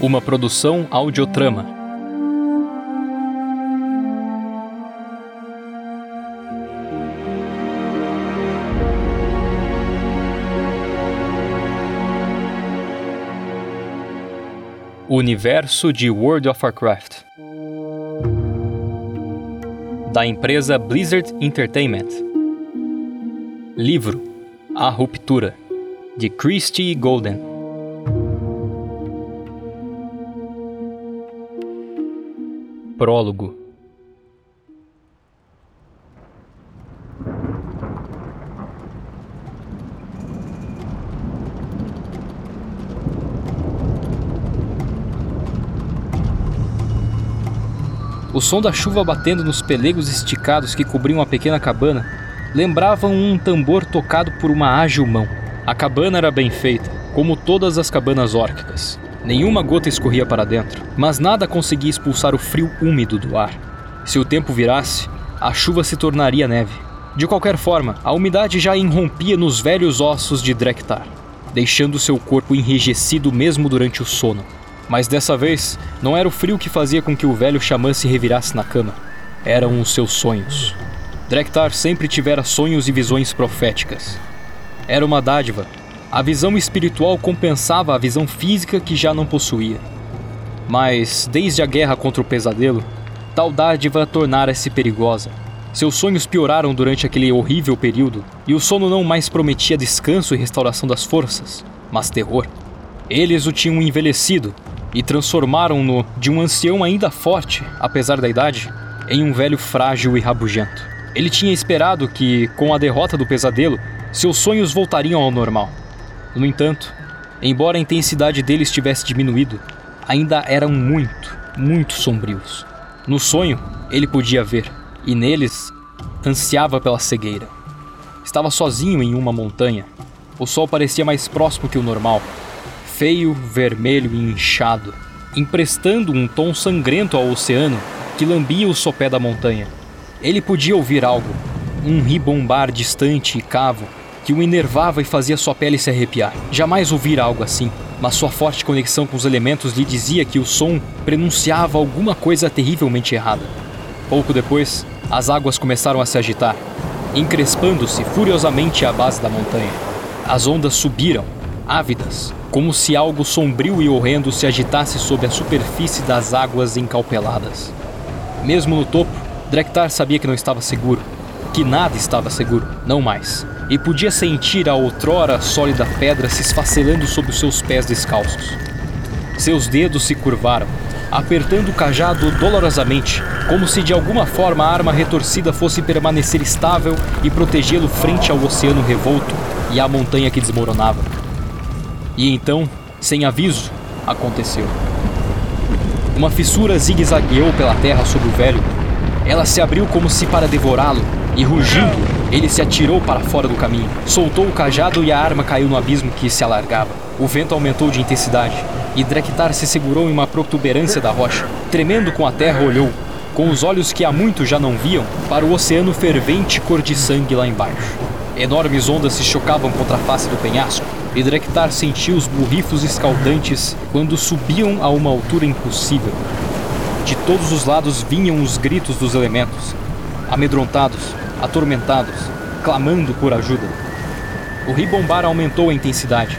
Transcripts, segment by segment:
Uma produção audiotrama. Universo de World of Warcraft. Da empresa Blizzard Entertainment. Livro A Ruptura, de Christy Golden. Prólogo O som da chuva batendo nos pelegos esticados que cobriam a pequena cabana lembravam um tambor tocado por uma ágil mão. A cabana era bem feita, como todas as cabanas órquicas. Nenhuma gota escorria para dentro, mas nada conseguia expulsar o frio úmido do ar. Se o tempo virasse, a chuva se tornaria neve. De qualquer forma, a umidade já irrompia nos velhos ossos de Drektar, deixando seu corpo enrijecido mesmo durante o sono. Mas dessa vez, não era o frio que fazia com que o velho xamã se revirasse na cama. Eram os seus sonhos. Drektar sempre tivera sonhos e visões proféticas. Era uma dádiva. A visão espiritual compensava a visão física que já não possuía. Mas, desde a guerra contra o pesadelo, tal dádiva tornara-se perigosa. Seus sonhos pioraram durante aquele horrível período, e o sono não mais prometia descanso e restauração das forças, mas terror. Eles o tinham envelhecido e transformaram-no de um ancião ainda forte, apesar da idade, em um velho frágil e rabugento. Ele tinha esperado que, com a derrota do pesadelo, seus sonhos voltariam ao normal. No entanto, embora a intensidade deles tivesse diminuído, ainda eram muito, muito sombrios. No sonho, ele podia ver, e neles ansiava pela cegueira. Estava sozinho em uma montanha. O sol parecia mais próximo que o normal, feio, vermelho e inchado, emprestando um tom sangrento ao oceano que lambia o sopé da montanha. Ele podia ouvir algo, um ribombar distante e cavo que o enervava e fazia sua pele se arrepiar. Jamais ouvira algo assim, mas sua forte conexão com os elementos lhe dizia que o som prenunciava alguma coisa terrivelmente errada. Pouco depois, as águas começaram a se agitar, encrespando-se furiosamente à base da montanha. As ondas subiram, ávidas, como se algo sombrio e horrendo se agitasse sob a superfície das águas encalpeladas. Mesmo no topo, Drektar sabia que não estava seguro, que nada estava seguro, não mais, e podia sentir a outrora sólida pedra se esfacelando sob os seus pés descalços. Seus dedos se curvaram, apertando o cajado dolorosamente, como se de alguma forma a arma retorcida fosse permanecer estável e protegê-lo frente ao oceano revolto e à montanha que desmoronava. E então, sem aviso, aconteceu. Uma fissura zigue-zagueou pela terra sobre o velho. Ela se abriu como se para devorá-lo, e rugindo, ele se atirou para fora do caminho. Soltou o cajado e a arma caiu no abismo que se alargava. O vento aumentou de intensidade, e Drektar se segurou em uma protuberância da rocha. Tremendo com a terra, olhou, com os olhos que há muito já não viam, para o oceano fervente cor de sangue lá embaixo. Enormes ondas se chocavam contra a face do penhasco, e Drektar sentiu os burrifos escaldantes quando subiam a uma altura impossível. De todos os lados vinham os gritos dos elementos, amedrontados, atormentados, clamando por ajuda. O ribombar aumentou a intensidade,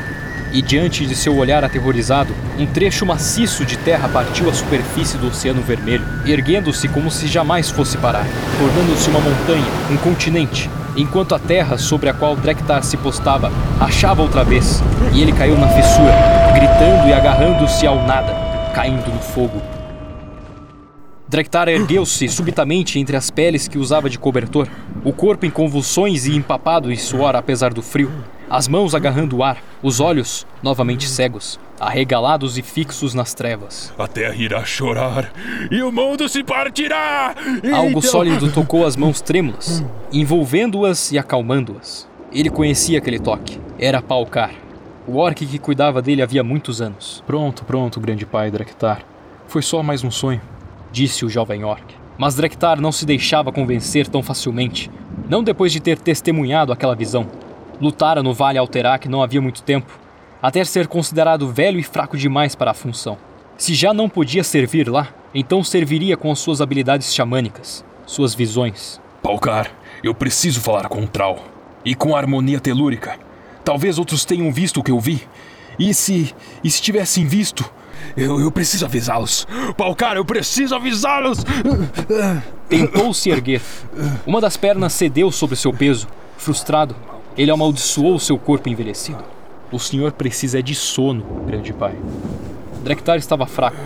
e diante de seu olhar aterrorizado, um trecho maciço de terra partiu a superfície do Oceano Vermelho, erguendo-se como se jamais fosse parar, tornando-se uma montanha, um continente, enquanto a terra sobre a qual Drektar se postava achava outra vez, e ele caiu na fissura, gritando e agarrando-se ao nada, caindo no fogo. Drektar ergueu-se subitamente entre as peles que usava de cobertor, o corpo em convulsões e empapado em suor apesar do frio, as mãos agarrando o ar, os olhos novamente cegos, arregalados e fixos nas trevas. A terra irá chorar e o mundo se partirá! Algo então... sólido tocou as mãos trêmulas, envolvendo-as e acalmando-as. Ele conhecia aquele toque. Era Palcar, o orc que cuidava dele havia muitos anos. Pronto, pronto, grande pai Drektar. Foi só mais um sonho disse o jovem orc. Mas Drektar não se deixava convencer tão facilmente, não depois de ter testemunhado aquela visão. Lutara no Vale Alterac não havia muito tempo, até ser considerado velho e fraco demais para a função. Se já não podia servir lá, então serviria com as suas habilidades xamânicas, suas visões. Palcar, eu preciso falar com o Trau. E com a harmonia telúrica. Talvez outros tenham visto o que eu vi. E se. E se tivessem visto? Eu, eu preciso avisá-los. Palcar, eu preciso avisá-los! Tentou se erguer. Uma das pernas cedeu sob seu peso. Frustrado, ele amaldiçoou seu corpo envelhecido. O senhor precisa de sono, grande pai. Drektar estava fraco,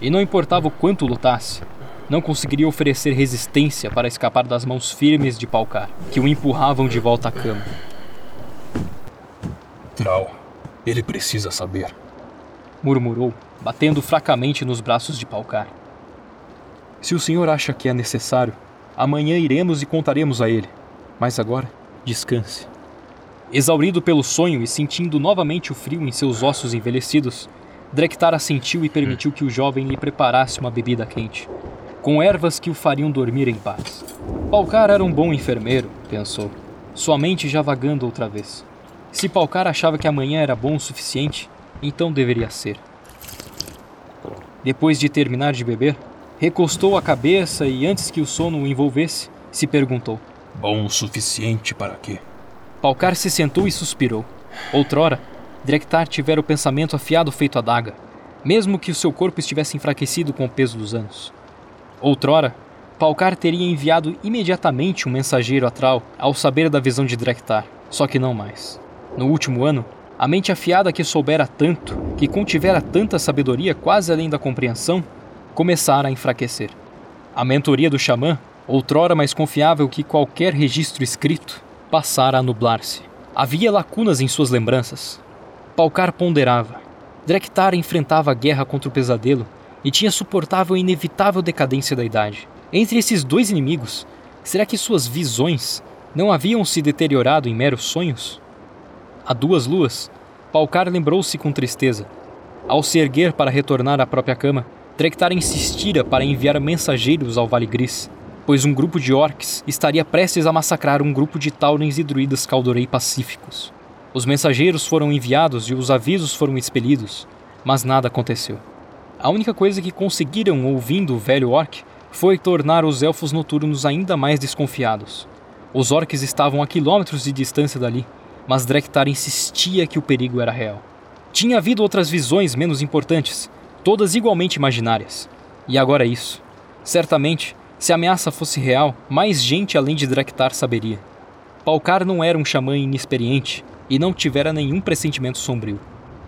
e não importava o quanto lutasse, não conseguiria oferecer resistência para escapar das mãos firmes de Palcar, que o empurravam de volta à cama. Trau, ele precisa saber. Murmurou, batendo fracamente nos braços de Palcar. Se o senhor acha que é necessário, amanhã iremos e contaremos a ele. Mas agora, descanse. Exaurido pelo sonho e sentindo novamente o frio em seus ossos envelhecidos, Drektar assentiu e permitiu que o jovem lhe preparasse uma bebida quente, com ervas que o fariam dormir em paz. Palcar era um bom enfermeiro, pensou, sua mente já vagando outra vez. Se Palcar achava que amanhã era bom o suficiente, então deveria ser. Depois de terminar de beber, recostou a cabeça e, antes que o sono o envolvesse, se perguntou: Bom o suficiente para quê? Palcar se sentou e suspirou. Outrora, Drektar tivera o pensamento afiado feito adaga, mesmo que o seu corpo estivesse enfraquecido com o peso dos anos. Outrora, Palcar teria enviado imediatamente um mensageiro a Tral ao saber da visão de Drektar, só que não mais. No último ano, a mente afiada que soubera tanto, que contivera tanta sabedoria quase além da compreensão, começara a enfraquecer. A mentoria do xamã, outrora mais confiável que qualquer registro escrito, passara a nublar-se. Havia lacunas em suas lembranças, Palcar ponderava. Drektar enfrentava a guerra contra o pesadelo e tinha suportável e inevitável decadência da idade. Entre esses dois inimigos, será que suas visões não haviam se deteriorado em meros sonhos? A duas luas, Palcar lembrou-se com tristeza. Ao se erguer para retornar à própria cama, Drektar insistira para enviar mensageiros ao Vale Gris, pois um grupo de orcs estaria prestes a massacrar um grupo de taurens e druidas Caldorei pacíficos. Os mensageiros foram enviados e os avisos foram expelidos, mas nada aconteceu. A única coisa que conseguiram ouvindo o velho orc foi tornar os elfos noturnos ainda mais desconfiados. Os orcs estavam a quilômetros de distância dali, mas Drektar insistia que o perigo era real. Tinha havido outras visões menos importantes, todas igualmente imaginárias. E agora isso. Certamente, se a ameaça fosse real, mais gente além de Drektar saberia. Palcar não era um xamã inexperiente, e não tivera nenhum pressentimento sombrio.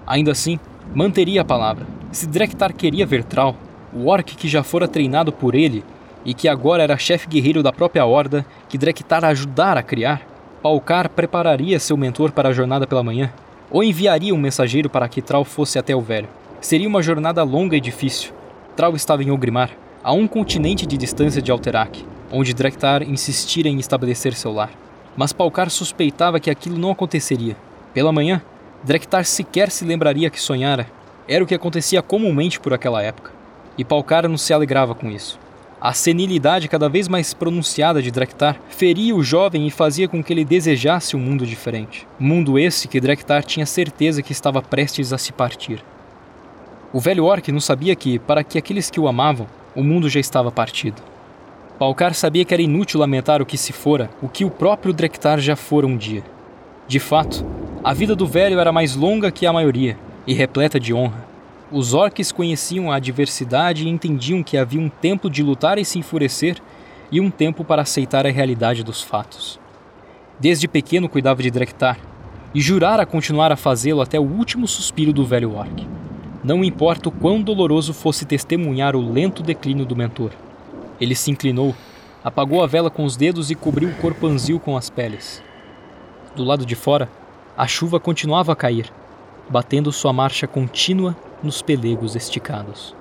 Ainda assim, manteria a palavra. Se Drektar queria ver Tral, o orc que já fora treinado por ele e que agora era chefe guerreiro da própria horda que Drektar ajudara a criar, Palcar prepararia seu mentor para a jornada pela manhã, ou enviaria um mensageiro para que Tral fosse até o velho. Seria uma jornada longa e difícil. Tral estava em Ogrimar, a um continente de distância de Alterac, onde Drektar insistira em estabelecer seu lar mas Palcar suspeitava que aquilo não aconteceria. Pela manhã, Drektar sequer se lembraria que sonhara. Era o que acontecia comumente por aquela época. E Palcar não se alegrava com isso. A senilidade cada vez mais pronunciada de Drektar feria o jovem e fazia com que ele desejasse um mundo diferente. Mundo esse que Drektar tinha certeza que estava prestes a se partir. O velho orc não sabia que, para que aqueles que o amavam, o mundo já estava partido. Palcar sabia que era inútil lamentar o que se fora, o que o próprio Drektar já fora um dia. De fato, a vida do velho era mais longa que a maioria, e repleta de honra. Os orques conheciam a adversidade e entendiam que havia um tempo de lutar e se enfurecer, e um tempo para aceitar a realidade dos fatos. Desde pequeno cuidava de Drektar, e jurara continuar a fazê-lo até o último suspiro do velho orc. Não importa o quão doloroso fosse testemunhar o lento declínio do mentor. Ele se inclinou, apagou a vela com os dedos e cobriu o corpo anzil com as peles. Do lado de fora, a chuva continuava a cair, batendo sua marcha contínua nos pelegos esticados.